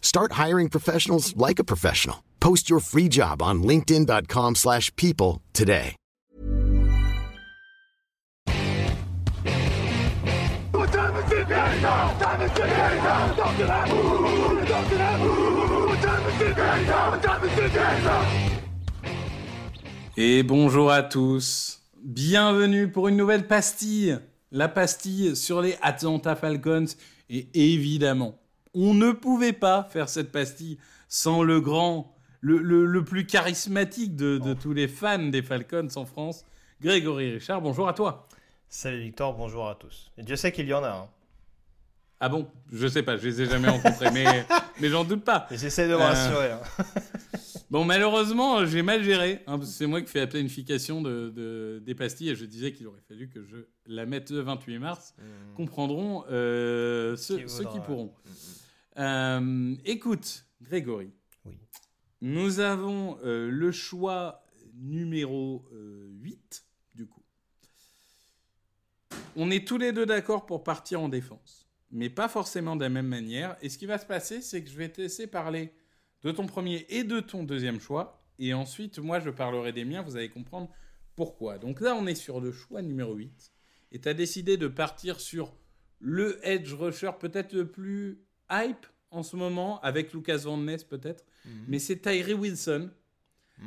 Start hiring professionals like a professional. Post your free job on linkedin.com slash people today. Et bonjour à tous. Bienvenue pour une nouvelle pastille. La pastille sur les Atlanta Falcons et évidemment on ne pouvait pas faire cette pastille sans le grand, le, le- le plus charismatique de, de tous les fans des Falcons en France, Grégory Richard. Bonjour à toi. Salut Victor, bonjour à tous. Et Dieu sait qu'il y en a. Hein. Ah bon? Je sais pas, je les ai jamais rencontrés, mais, mais j'en doute pas. J'essaie de me Euh, rassurer. hein. Bon, malheureusement, j'ai mal géré. hein, c'est moi qui fais la planification de, de- des pastilles et je disais qu'il aurait fallu que je la mette le 28 mars. Comprendront euh, ceux, Qui ceux qui voudra, pourront. Euh, écoute, Grégory. Oui. Nous avons euh, le choix numéro euh, 8, du coup. On est tous les deux d'accord pour partir en défense, mais pas forcément de la même manière. Et ce qui va se passer, c'est que je vais te laisser parler de ton premier et de ton deuxième choix. Et ensuite, moi, je parlerai des miens. Vous allez comprendre pourquoi. Donc là, on est sur le choix numéro 8. Et tu as décidé de partir sur le edge rusher peut-être le plus hype en ce moment, avec Lucas Van Ness peut-être. Mais c'est Tyree Wilson,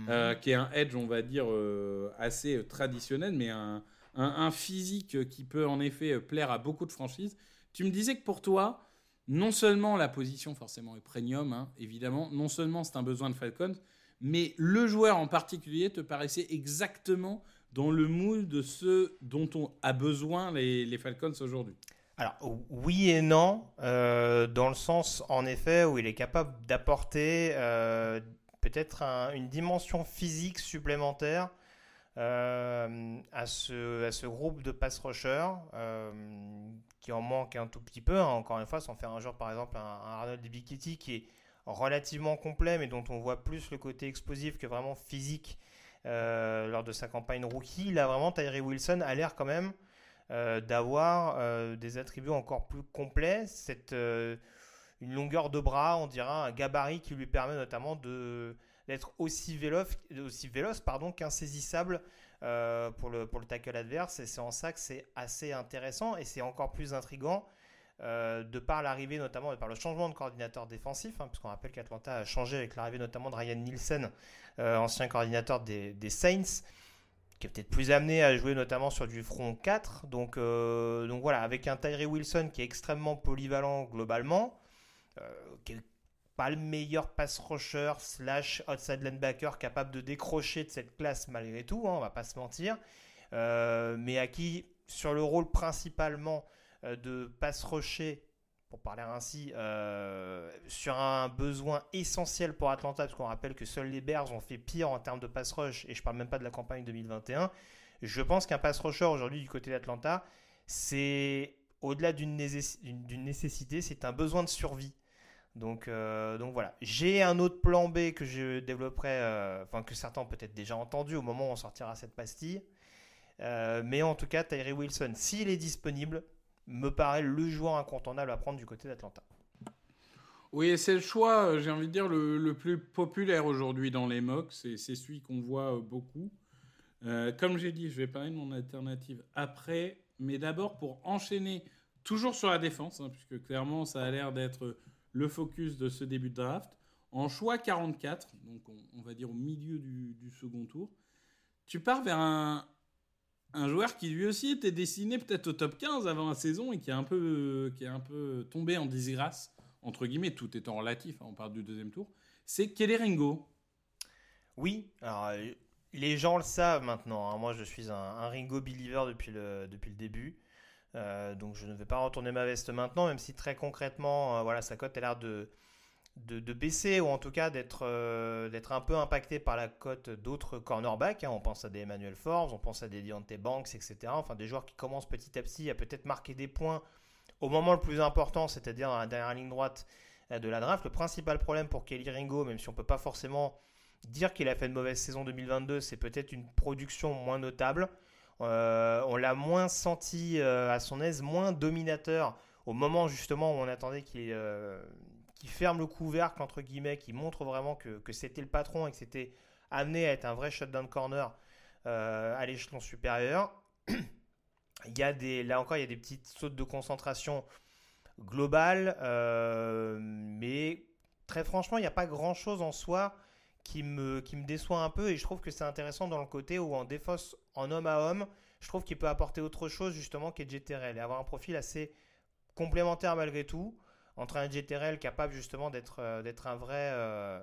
euh, qui est un edge, on va dire, euh, assez euh, traditionnel, mais un, un- un physique qui peut en effet plaire à beaucoup de franchises. Tu me disais que pour toi, non seulement la position forcément est premium, hein, évidemment, non seulement c'est un besoin de Falcons, mais le joueur en particulier te paraissait exactement dans le moule de ce dont on a besoin les, les Falcons aujourd'hui. Alors, oui et non, euh, dans le sens, en effet, où il est capable d'apporter euh, peut-être un- une dimension physique supplémentaire euh, à, ce, à ce groupe de pass rushers qui en manque un tout petit peu. hein. Encore une fois, sans faire un joueur, par exemple, un, Arnold Bikiti qui est relativement complet, mais dont on voit plus le côté explosif que vraiment physique euh, lors de sa campagne rookie. Là, vraiment, Tyree Wilson a l'air quand même euh, d'avoir euh, des attributs encore plus complets. Cette, une longueur de bras, on dira un gabarit qui lui permet notamment de d'être aussi véloce, aussi véloce pardon, qu'insaisissable euh, pour, le, pour le tackle adverse. Et c'est en ça que c'est assez intéressant et c'est encore plus intrigant euh, de par l'arrivée notamment, de par le changement de coordinateur défensif, hein, puisqu'on rappelle qu'Atlanta a changé avec l'arrivée notamment de Ryan Nielsen, euh, ancien coordinateur des, des Saints qui est peut-être plus amené à jouer notamment sur du front 4. Donc, donc voilà, avec un Tyree Wilson qui est extrêmement polyvalent globalement, qui le meilleur pass rusher slash outside linebacker capable de décrocher de cette classe malgré tout, hein, on va pas se mentir, Euh, mais à qui sur le rôle principalement euh, de pass rusher pour parler ainsi, euh, sur un besoin essentiel pour Atlanta, parce qu'on rappelle que seuls les Bears ont fait pire en termes de pass rush, et je parle même pas de la campagne 2021. Je pense qu'un pass rusher aujourd'hui du côté d'Atlanta, c'est au-delà d'une nécessité, c'est un besoin de survie. Donc, euh, donc voilà. J'ai un autre plan B que je développerai, euh, enfin que certains ont peut-être déjà entendu au moment où on sortira cette pastille. Euh, mais en tout cas, Tyree Wilson, s'il est disponible, me paraît le joueur incontournable à prendre du côté d'Atlanta. Oui, c'est le choix, j'ai envie de dire, le, plus populaire aujourd'hui dans les mocks. C'est celui qu'on voit beaucoup. Comme j'ai dit, je vais parler de mon alternative après. Mais d'abord, pour enchaîner, toujours sur la défense, hein, puisque clairement, ça a l'air d'être le focus de ce début de draft. En choix 44, donc on, va dire au milieu du, second tour, tu pars vers un, joueur qui lui aussi était destiné peut-être au top 15 avant la saison et qui est un peu, qui est un peu tombé en disgrâce, entre guillemets, tout étant relatif, hein, on parle du deuxième tour, c'est Kelly Ringo. Oui, alors euh, les gens le savent maintenant. hein. Moi, je suis un, un Ringo believer depuis le, depuis le début. Euh, donc, je ne vais pas retourner ma veste maintenant, même si très concrètement, euh, voilà, sa cote a l'air de, de, baisser ou en tout cas d'être euh, d'être un peu impactée par la cote d'autres cornerbacks. hein. On pense à des Emmanuel Forbes, on pense à des Deontay Banks, etc. Enfin, des joueurs qui commencent petit à petit à peut-être marquer des points au moment le plus important, c'est-à-dire dans la dernière ligne droite de la draft. Le principal problème pour Kelly Ringo, même si on peut pas forcément dire qu'il a fait une mauvaise saison 2022, c'est peut-être une production moins notable. Euh, on l'a moins senti euh, à son aise, moins dominateur au moment justement où on attendait qu'il euh, ferme le couvercle, entre guillemets, qu'il montre vraiment que, c'était le patron et que c'était amené à être un vrai shutdown corner à l'échelon supérieur. il y a des, là encore, il y a des petites sautes de concentration globales, mais très franchement, il n'y a pas grand-chose en soi qui me, qui me déçoit un peu et je trouve que c'est intéressant dans le côté où en défausse en homme à homme, je trouve qu'il peut apporter autre chose justement qu'Edge Terrell et avoir un profil assez complémentaire malgré tout entre un Edge capable justement d'être euh, un vrai euh,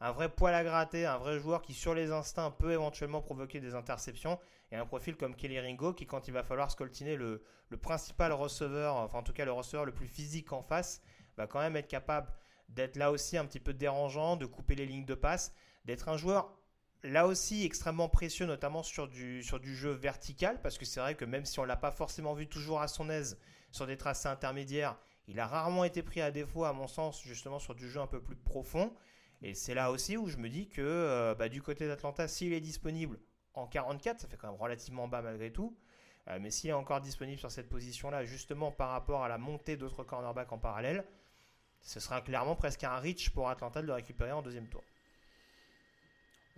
un vrai poil à gratter, un vrai joueur qui sur les instincts peut éventuellement provoquer des interceptions et un profil comme Kelly Ringo qui quand il va falloir scoltiner le, le principal receveur, enfin en tout cas le receveur le plus physique en face, va quand même être capable d'être là aussi un petit peu dérangeant, de couper les lignes de passe, d'être un joueur là aussi extrêmement précieux, notamment sur du, sur du jeu vertical, parce que c'est vrai que même si on ne l'a pas forcément vu toujours à son aise sur des tracés intermédiaires, il a rarement été pris à défaut, à mon sens, justement sur du jeu un peu plus profond. Et c'est là aussi où je me dis que euh, bah, du côté d'Atlanta, s'il est disponible en 44, ça fait quand même relativement bas malgré tout, euh, mais s'il est encore disponible sur cette position-là, justement par rapport à la montée d'autres cornerbacks en parallèle, ce sera clairement presque un reach pour Atlanta de le récupérer en deuxième tour.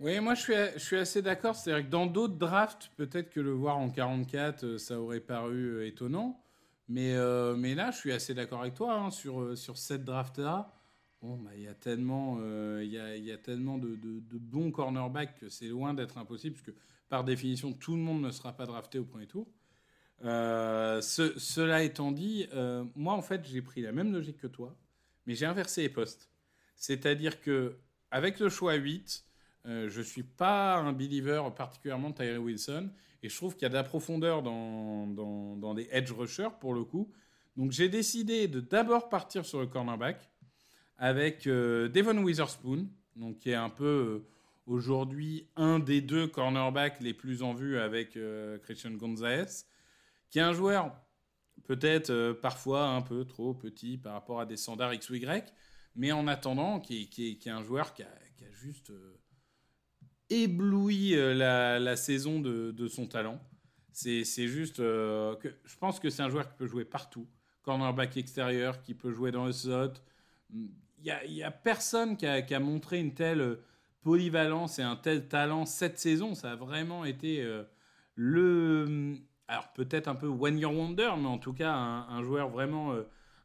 Oui, moi je suis, assez d'accord. C'est-à-dire que dans d'autres drafts, peut-être que le voir en 44, euh, ça aurait paru euh, étonnant. Mais, euh, mais là, je suis assez d'accord avec toi hein, sur, cette draft-là. Bon, bah, il y a tellement, euh, y a, tellement de, bons cornerbacks que c'est loin d'être impossible, parce que par définition, tout le monde ne sera pas drafté au premier tour. Ce- cela étant dit, moi en fait, j'ai pris la même logique que toi, mais j'ai inversé les postes. C'est-à-dire que avec le choix 8, euh, je suis pas un believer particulièrement de Tyree Wilson, et je trouve qu'il y a de la profondeur dans, dans, des edge rushers pour le coup. Donc j'ai décidé de d'abord partir sur le cornerback avec euh, Devon Witherspoon, donc qui est un peu euh, aujourd'hui un des deux cornerbacks les plus en vue avec Christian Gonzalez, qui est un joueur peut-être parfois un peu trop petit par rapport à des standards X ou Y, mais en attendant, qui, qui qui est un joueur qui a, qui a juste ébloui euh, la, saison de, son talent. C'est juste euh, que je pense que c'est un joueur qui peut jouer partout. Cornerback extérieur, qui peut jouer dans le slot. Il n'y a, personne qui a, montré une telle polyvalence et un tel talent cette saison. Ça a vraiment été euh, le. Alors peut-être un peu one year wonder, mais en tout cas un, joueur vraiment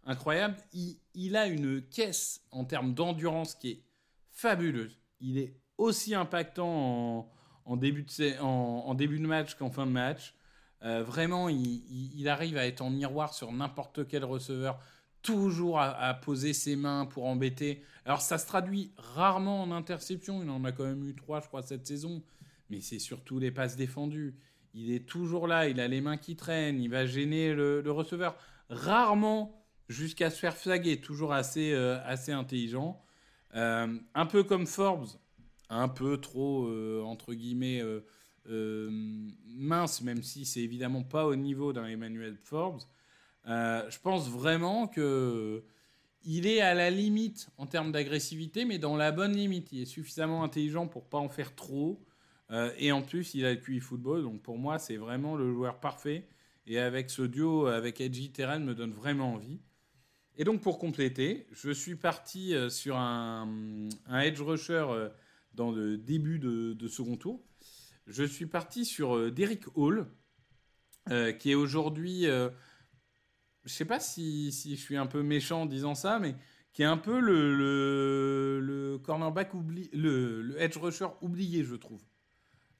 incroyable. Il, il a une caisse en termes d'endurance qui est fabuleuse. Il est aussi impactant en, début, de, match qu'en fin de match. Euh, vraiment, il, arrive à être en miroir sur n'importe quel receveur, toujours à, poser ses mains pour embêter. Alors, ça se traduit rarement en interception. Il en a quand même eu trois, je crois, cette saison. Mais c'est surtout les passes défendues. Il est toujours là, il a les mains qui traînent, il va gêner le, receveur. Rarement jusqu'à se faire flaguer, toujours assez, euh, intelligent. Euh, un peu comme Forbes, un peu trop, euh, entre guillemets, euh, euh, mince, même si c'est évidemment pas au niveau d'un Emmanuel Forbes. Je pense vraiment que il est à la limite en termes d'agressivité, mais dans la bonne limite. Il est suffisamment intelligent pour pas en faire trop. Et en plus, il a le QI football, donc pour moi, c'est vraiment le joueur parfait. Et avec ce duo avec Edgy Terran me donne vraiment envie. Et donc pour compléter, je suis parti sur un, un edge rusher dans le début de, second tour. Je suis parti sur euh, Derrick Hall, euh, qui est aujourd'hui, euh, je sais pas si, si je suis un peu méchant en disant ça, mais qui est un peu le, le, cornerback oublié, le, le edge rusher oublié, je trouve.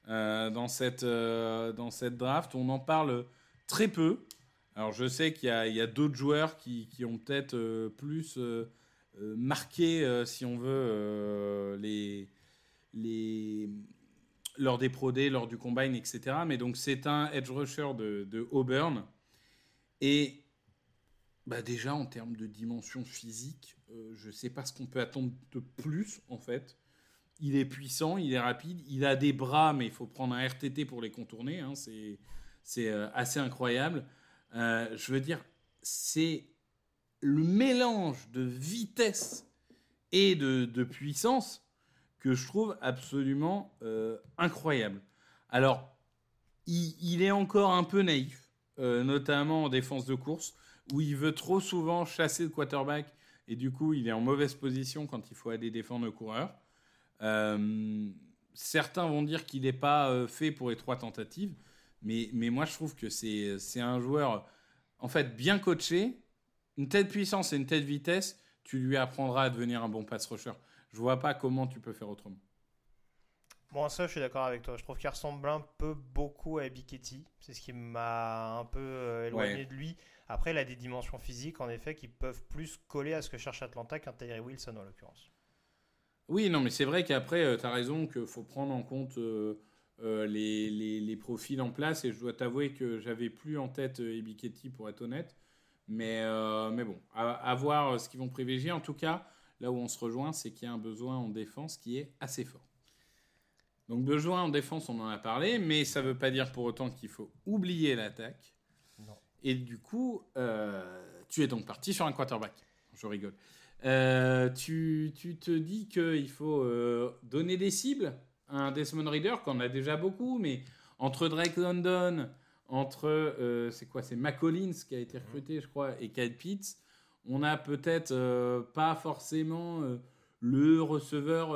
euh, dans, cette, dans cette draft. On en parle très peu. Alors je sais qu'il y a, d'autres joueurs qui, qui ont peut-être plus marqué, si on veut, les, lors des Pro Day, lors du Combine, etc. Mais donc c'est un edge rusher de, de Auburn. Et bah déjà en termes de dimension physique, je ne sais pas ce qu'on peut attendre de plus en fait il est puissant, il est rapide, il a des bras, mais il faut prendre un RTT pour les contourner. Hein, c'est euh, assez incroyable. Euh, je veux dire, c'est le mélange de vitesse et de, puissance que je trouve absolument euh, incroyable. Alors, il, est encore un peu naïf, notamment en défense de course, où il veut trop souvent chasser le quarterback et du coup, il est en mauvaise position quand il faut aller défendre le coureur. Euh, certains vont dire qu'il n'est pas euh, fait pour les trois tentatives, mais, mais moi je trouve que c'est un joueur en fait bien coaché, une telle puissance et une telle vitesse, tu lui apprendras à devenir un bon pass rusher. Je vois pas comment tu peux faire autrement. Bon, ça, je suis d'accord avec toi. Je trouve qu'il ressemble un peu beaucoup à Ebiketti. C'est ce qui m'a un peu euh, éloigné de lui. Après, il a des dimensions physiques, en effet, qui peuvent plus coller à ce que cherche Atlanta qu'un Tyree Wilson, en l'occurrence. Oui, non, mais c'est vrai qu'après, euh, tu as raison qu'il faut prendre en compte euh, euh, les, les, profils en place. Et je dois t'avouer que j'avais plus en tête Ebiketti, pour être honnête. Mais, mais bon, à, voir ce qu'ils vont privilégier. En tout cas, là où on se rejoint, c'est qu'il y a un besoin en défense qui est assez fort. Donc besoin en défense, on en a parlé, mais ça ne veut pas dire pour autant qu'il faut oublier l'attaque. Et du coup, tu es donc parti sur un quarterback. Je rigole. Euh, tu, tu, te dis qu'il faut euh, donner des cibles à un Desmond Reader, qu'on a déjà beaucoup, mais entre Drake London, entre, euh, c'est quoi, c'est McCollins qui a été recruté, je crois, et Kyle Pitts, on a peut-être pas forcément le receveur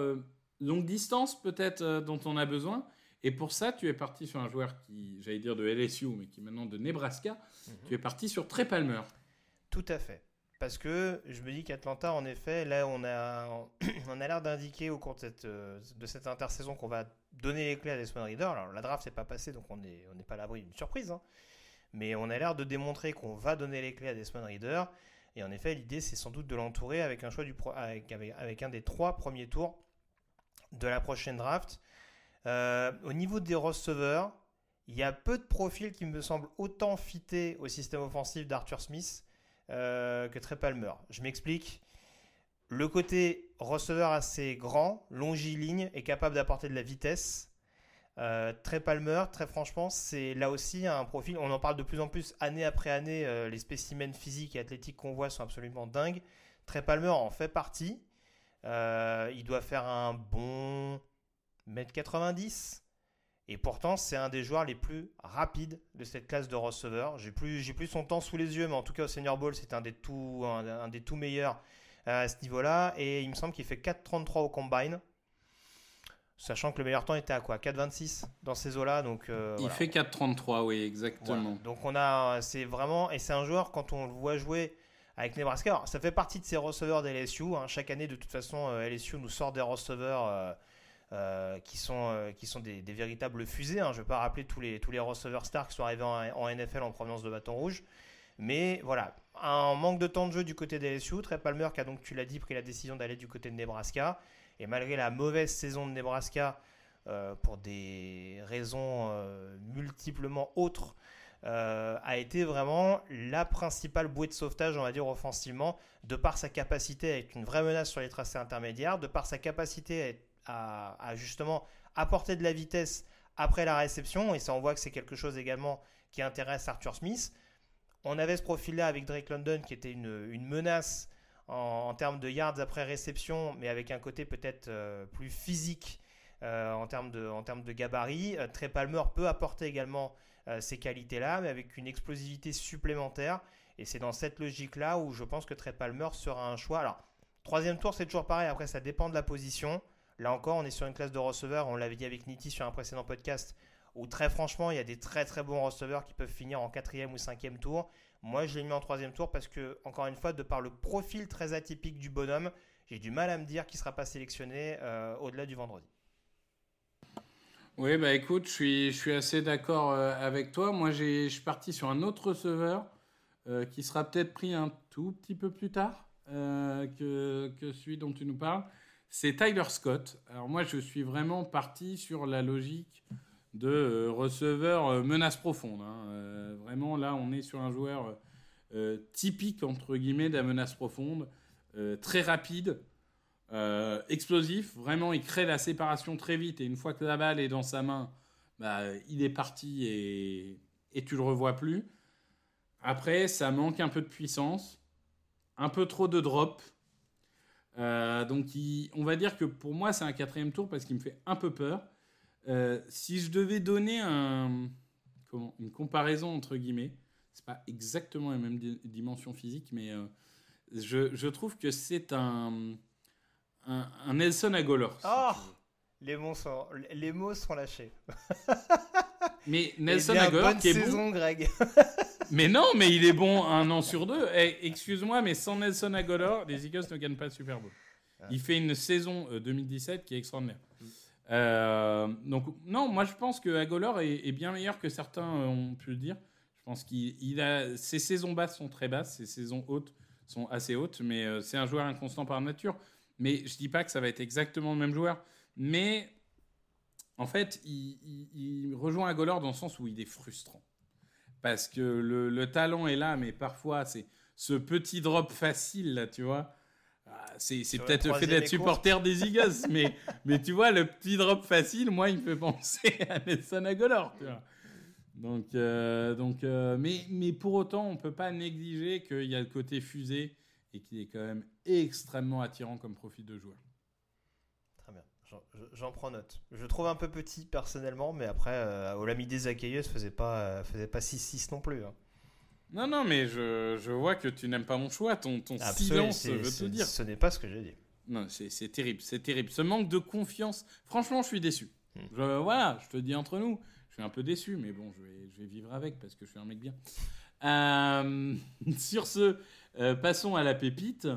longue distance, peut-être, dont on a besoin. Et pour ça, tu es parti sur un joueur qui, j'allais dire de LSU, mais qui est maintenant de Nebraska. Mhm. Tu es parti sur Trey Palmer. Tout à fait. Parce que je me dis qu'Atlanta, en effet, là, on a, on a l'air d'indiquer au cours de cette, euh, de cette intersaison qu'on va donner les clés à Desmond Reader. Alors, la draft n'est pas passée, donc on n'est on pas à l'abri d'une surprise. Hein. Mais on a l'air de démontrer qu'on va donner les clés à Desmond Reader. Et en effet, l'idée, c'est sans doute de l'entourer avec un choix du avec, avec, un des trois premiers tours de la prochaine draft. Euh, au niveau des receveurs, il y a peu de profils qui me semblent autant fités au système offensif d'Arthur Smith euh, que Trey Palmer. Je m'explique. Le côté receveur assez grand, longiligne, est capable d'apporter de la vitesse. Euh, Trey Palmer, très franchement, c'est là aussi un profil. On en parle de plus en plus année après année. Euh, les spécimens physiques et athlétiques qu'on voit sont absolument dingues. Trey Palmer en fait partie. il doit faire un bon mètre 90 et pourtant, c'est un des joueurs les plus rapides de cette classe de receveur. J'ai plus, j'ai plus son temps sous les yeux, mais en tout cas au Senior Bowl, c'est un des tout, un, des tout meilleurs euh, à ce niveau-là. Et il me semble qu'il fait 4,33 au combine. Sachant que le meilleur temps était à quoi? 4,26 dans ces eaux-là. Donc, euh, il fait 4,33, oui, exactement. Donc on a, c'est vraiment, et c'est un joueur quand on le voit jouer avec Nebraska. ça fait partie de ces receveurs d'LSU. Hein. Chaque année, de toute façon, euh, LSU nous sort des receveurs euh, qui sont, euh, qui sont des, véritables fusées. Hein. Je ne vais pas rappeler tous les, tous les receveurs stars qui sont arrivés en, NFL en provenance de Bâton Rouge. Mais voilà, un manque de temps de jeu du côté des LSU. Trey Palmer qui a donc, tu l'as dit, pris la décision d'aller du côté de Nebraska. Et malgré la mauvaise saison de Nebraska, euh, pour des raisons multiplement autres, a été vraiment la principale bouée de sauvetage, on va dire, offensivement, de par sa capacité à être une vraie menace sur les tracés intermédiaires, de par sa capacité à, justement apporter de la vitesse après la réception, et ça on voit que c'est quelque chose également qui intéresse Arthur Smith. On avait ce profil-là avec Drake London qui était une, menace en, termes de yards après réception, mais avec un côté peut-être euh, plus physique euh, en, termes de, gabarit. Euh, Trey Palmer peut apporter également ces qualités-là, mais avec une explosivité supplémentaire. Et c'est dans cette logique-là où je pense que Trey Palmer sera un choix. Alors, troisième tour, c'est toujours pareil. Après, ça dépend de la position. Là encore, on est sur une classe de receveurs, on l'avait dit avec Niti sur un précédent podcast, où très franchement, il y a des très très bons receveurs qui peuvent finir en quatrième ou cinquième tour. Moi, je l'ai mis en troisième tour parce que, encore une fois, de par le profil très atypique du bonhomme, j'ai du mal à me dire qu'il ne sera pas sélectionné euh, au-delà du vendredi. Oui, bah écoute, je suis, assez d'accord euh, avec toi. Moi, je suis parti sur un autre receveur euh, qui sera peut-être pris un tout petit peu plus tard que, que celui dont tu nous parles. C'est Tyler Scott. Alors moi, je suis vraiment parti sur la logique de euh, receveur euh, menace profonde. hein. Euh, vraiment, là, on est sur un joueur typique, entre guillemets, de la menace profonde, très rapide. Explosif, vraiment il crée la séparation très vite et une fois que la balle est dans sa main, bah, il est parti et, et tu le revois plus. Après, ça manque un peu de puissance, un peu trop de drop. Donc on va dire que pour moi c'est un quatrième tour parce qu'il me fait un peu peur. Euh, si je devais donner un, comment, une comparaison entre guillemets, c'est pas exactement la même di- dimension physique, mais euh, je, je trouve que c'est un, un, un Nelson Agolor. si Oh veux. les, mots sont, les mots sont lâchés. Mais Nelson Agolor qui est bon. saison, Greg. Mais non, mais il est bon un an sur deux. Eh, Excuse-moi, mais sans Nelson Agolor, les Eagles ne gagnent pas le Super Bowl. Il fait une saison euh, 2017 qui est extraordinaire. Euh, donc non, moi je pense que Agolor est, bien meilleur que certains euh, ont pu le dire. Je pense qu'il il a ses saisons basses sont très basses, ses saisons hautes sont assez hautes, mais euh, c'est un joueur inconstant par nature. Mais je dis pas que ça va être exactement le même joueur, mais en fait, il rejoint Agolor dans le sens où il est frustrant parce que le, le talent est là, mais parfois c'est ce petit drop facile là, tu vois. Ah, C'est peut-être le fait d'être supporter des Eagles, mais, mais tu vois, le petit drop facile, moi, il me fait penser à Nelson Agolor, tu vois. Donc, euh, donc euh, mais, mais pour autant, on peut pas négliger qu'il y a le côté fusée et qu'il est quand même extrêmement attirant comme profil de joueur. Très bien, j'en- prends note. Je trouve un peu petit personnellement, mais après, euh, Olamide Zakayeus faisait pas, euh, faisait pas 6-6 non plus. hein. Non, non, mais je, je vois que tu n'aimes pas mon choix, ton, ton silence veut c'est- dire. Ce n'est pas ce que j'ai dit. Non, c'est terrible, c'est terrible. Ce manque de confiance, franchement, je suis déçu. Hmm. Je, voilà, je te dis entre nous, je suis un peu déçu, mais bon, je vais, je vais vivre avec parce que je suis un mec bien. Euh, sur ce, euh, passons à la pépite.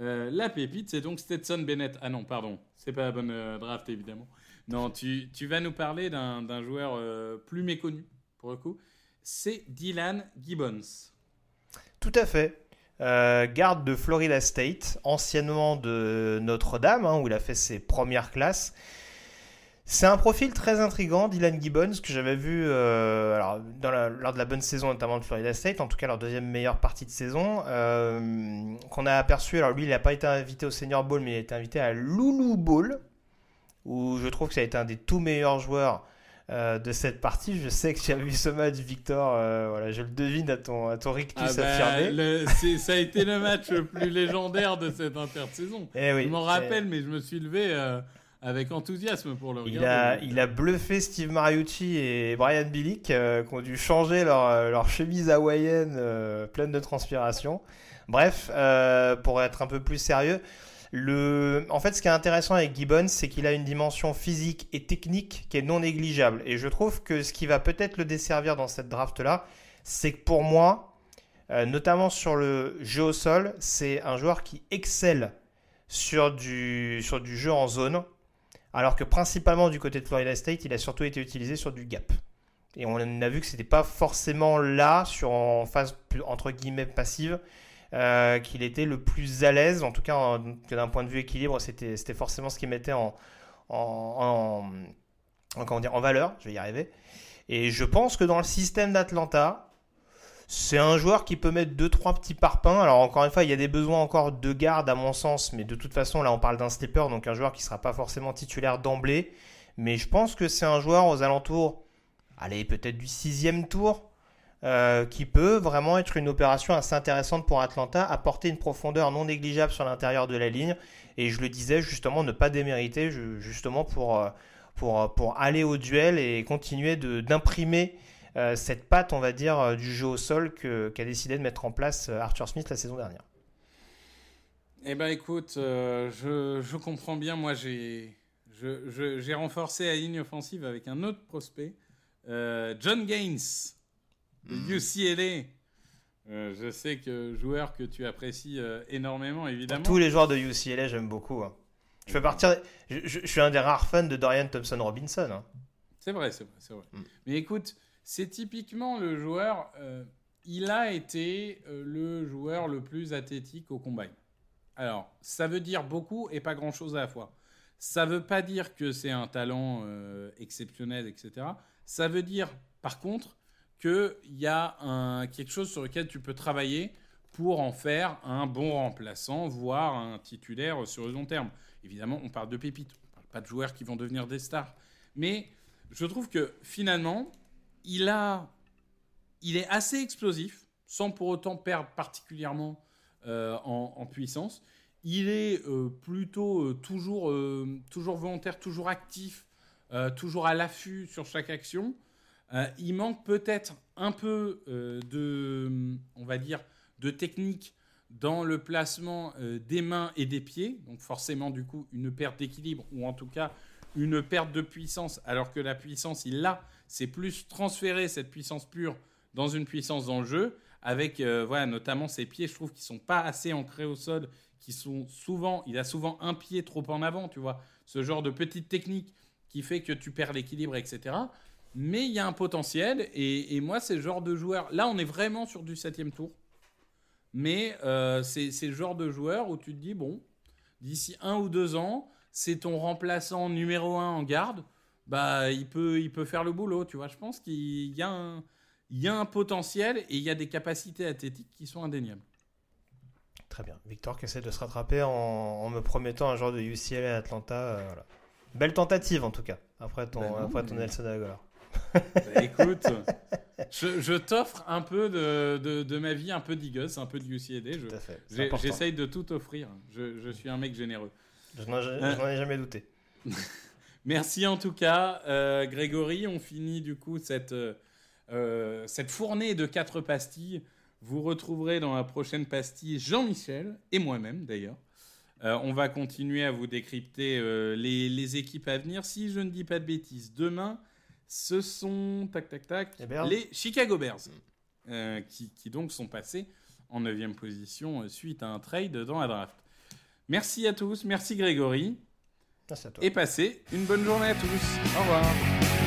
Euh, la pépite, c'est donc Stetson Bennett. Ah non, pardon, c'est pas la bonne draft évidemment. Non, tu, tu vas nous parler d'un joueur plus méconnu pour le coup. C'est Dylan Gibbons. Tout à fait. Euh, garde de Florida State, anciennement de Notre-Dame, hein, où il a fait ses premières classes. C'est un profil très intrigant, Dylan Gibbons, que j'avais vu euh, alors, lors de la bonne saison, notamment de Florida State, en tout cas leur deuxième meilleure partie de saison, euh, qu'on a aperçu. Alors lui, il n'a pas été invité au Senior Bowl, mais il a été invité à Loulou Bowl, où je trouve que ça a été un des tout meilleurs joueurs euh, de cette partie. Je sais que tu as vu ce match, Victor. euh, voilà, je le devine à ton, à ton rictus Ah bah, affirmé. le- ça a été le match le plus légendaire de cette intersaison. Eh oui, je m'en rappelle, mais je me suis levé euh, avec enthousiasme pour le Il regarder. a, il a bluffé Steve Mariucci et Brian Billick euh, qui ont dû changer leur, leur chemise hawaïenne euh, pleine de transpiration. Bref, euh, pour être un peu plus sérieux, en fait, ce qui est intéressant avec Gibbons, c'est qu'il a une dimension physique et technique qui est non négligeable. Et je trouve que ce qui va peut-être le desservir dans cette draft-là, c'est que pour moi, euh, notamment sur le jeu au sol, c'est un joueur qui excelle sur du, jeu en zone. Alors que principalement du côté de Florida State, il a surtout été utilisé sur du gap. Et on a vu que c'était pas forcément là, sur en phase entre guillemets passive, euh, qu'il était le plus à l'aise. En tout cas, que d'un point de vue équilibre, c'était forcément ce qui mettait en, en, en- en- comment dire, en valeur. Je vais y arriver. Et je pense que dans le système d'Atlanta, c'est un joueur qui peut mettre 2-3 petits parpaings. Alors encore une fois, il y a des besoins encore de garde à mon sens, mais de toute façon, là on parle d'un slipper, donc un joueur qui ne sera pas forcément titulaire d'emblée. Mais je pense que c'est un joueur aux alentours, allez, peut-être du sixième tour, euh, qui peut vraiment être une opération assez intéressante pour Atlanta, apporter une profondeur non négligeable sur l'intérieur de la ligne. Et je le disais justement, ne pas démériter, ju- justement pour, euh, pour, pour aller au duel et continuer d'imprimer euh, cette patte, on va dire, euh, du jeu au sol qu'a décidé de mettre en place euh, Arthur Smith la saison dernière. Eh ben écoute, euh, je, je comprends bien. Moi, j'ai renforcé la ligne offensive avec un autre prospect, euh, John Gaines UCLA. Euh, je sais que joueur que tu apprécies euh, énormément, évidemment. Tous les joueurs de UCLA, j'aime beaucoup. hein. Je fais partir. Je, je- je suis un des rares fans de Dorian Thompson Robinson. hein. C'est vrai, c'est vrai, c'est vrai. Mm. Mais écoute, c'est typiquement le joueur. euh, il a été le joueur le plus athlétique au combine. Alors, ça veut dire beaucoup et pas grand-chose à la fois. Ça veut pas dire que c'est un talent exceptionnel, etc. Ça veut dire, par contre, qu'il y a quelque chose sur lequel tu peux travailler pour en faire un bon remplaçant, voire un titulaire sur le long terme. Évidemment, on parle de pépites, on parle pas de joueurs qui vont devenir des stars. Mais je trouve que finalement, il est assez explosif, sans pour autant perdre particulièrement euh, en, puissance. Il est euh, plutôt euh, toujours, toujours volontaire, toujours actif, toujours à l'affût sur chaque action. Euh, il manque peut-être un peu euh, de, on va dire, de technique dans le placement euh, des mains et des pieds. Donc forcément, du coup, une perte d'équilibre ou en tout cas une perte de puissance, alors que la puissance, il l'a. C'est plus transférer cette puissance pure dans une puissance dans le jeu, avec voilà, notamment ses pieds, je trouve qu'ils sont pas assez ancrés au sol, qui sont souvent, il a souvent un pied trop en avant, tu vois, ce genre de petite technique qui fait que tu perds l'équilibre, etc. Mais il y a un potentiel, et, et moi, c'est le genre de joueur. Là, on est vraiment sur du septième tour, mais euh, c'est le genre de joueur où tu te dis, bon, d'ici un ou deux ans, c'est ton remplaçant numéro un en garde, bah, il peut, il peut faire le boulot, tu vois. Je pense qu'il y a un, il y a un potentiel et il y a des capacités athlétiques qui sont indéniables. Très bien. Victor qui essaie de se rattraper en, en me promettant un genre de UCLA à Atlanta. euh, voilà. Belle tentative en tout cas, après ton, Ben non, après ton Nelson Aguilar. Bah, écoute, je, je t'offre un peu de, de, de ma vie, un peu d'Igus, un peu de important. J'essaye de tout offrir. Je, je suis un mec généreux. Je n'en je Euh. ai jamais douté. Merci en tout cas, euh, Grégory. On finit du coup cette, euh, euh, cette fournée de quatre pastilles. Vous retrouverez dans la prochaine pastille Jean-Michel et moi-même d'ailleurs. Euh, on va continuer à vous décrypter euh, les, les équipes à venir. Si je ne dis pas de bêtises, demain, ce sont tac tac tac Les Bears. les Chicago Bears euh, qui, qui donc sont passés en 9 position euh, suite à un trade dans la draft. Merci à tous, merci Grégory Merci à toi. et passez une bonne journée à tous. Au revoir.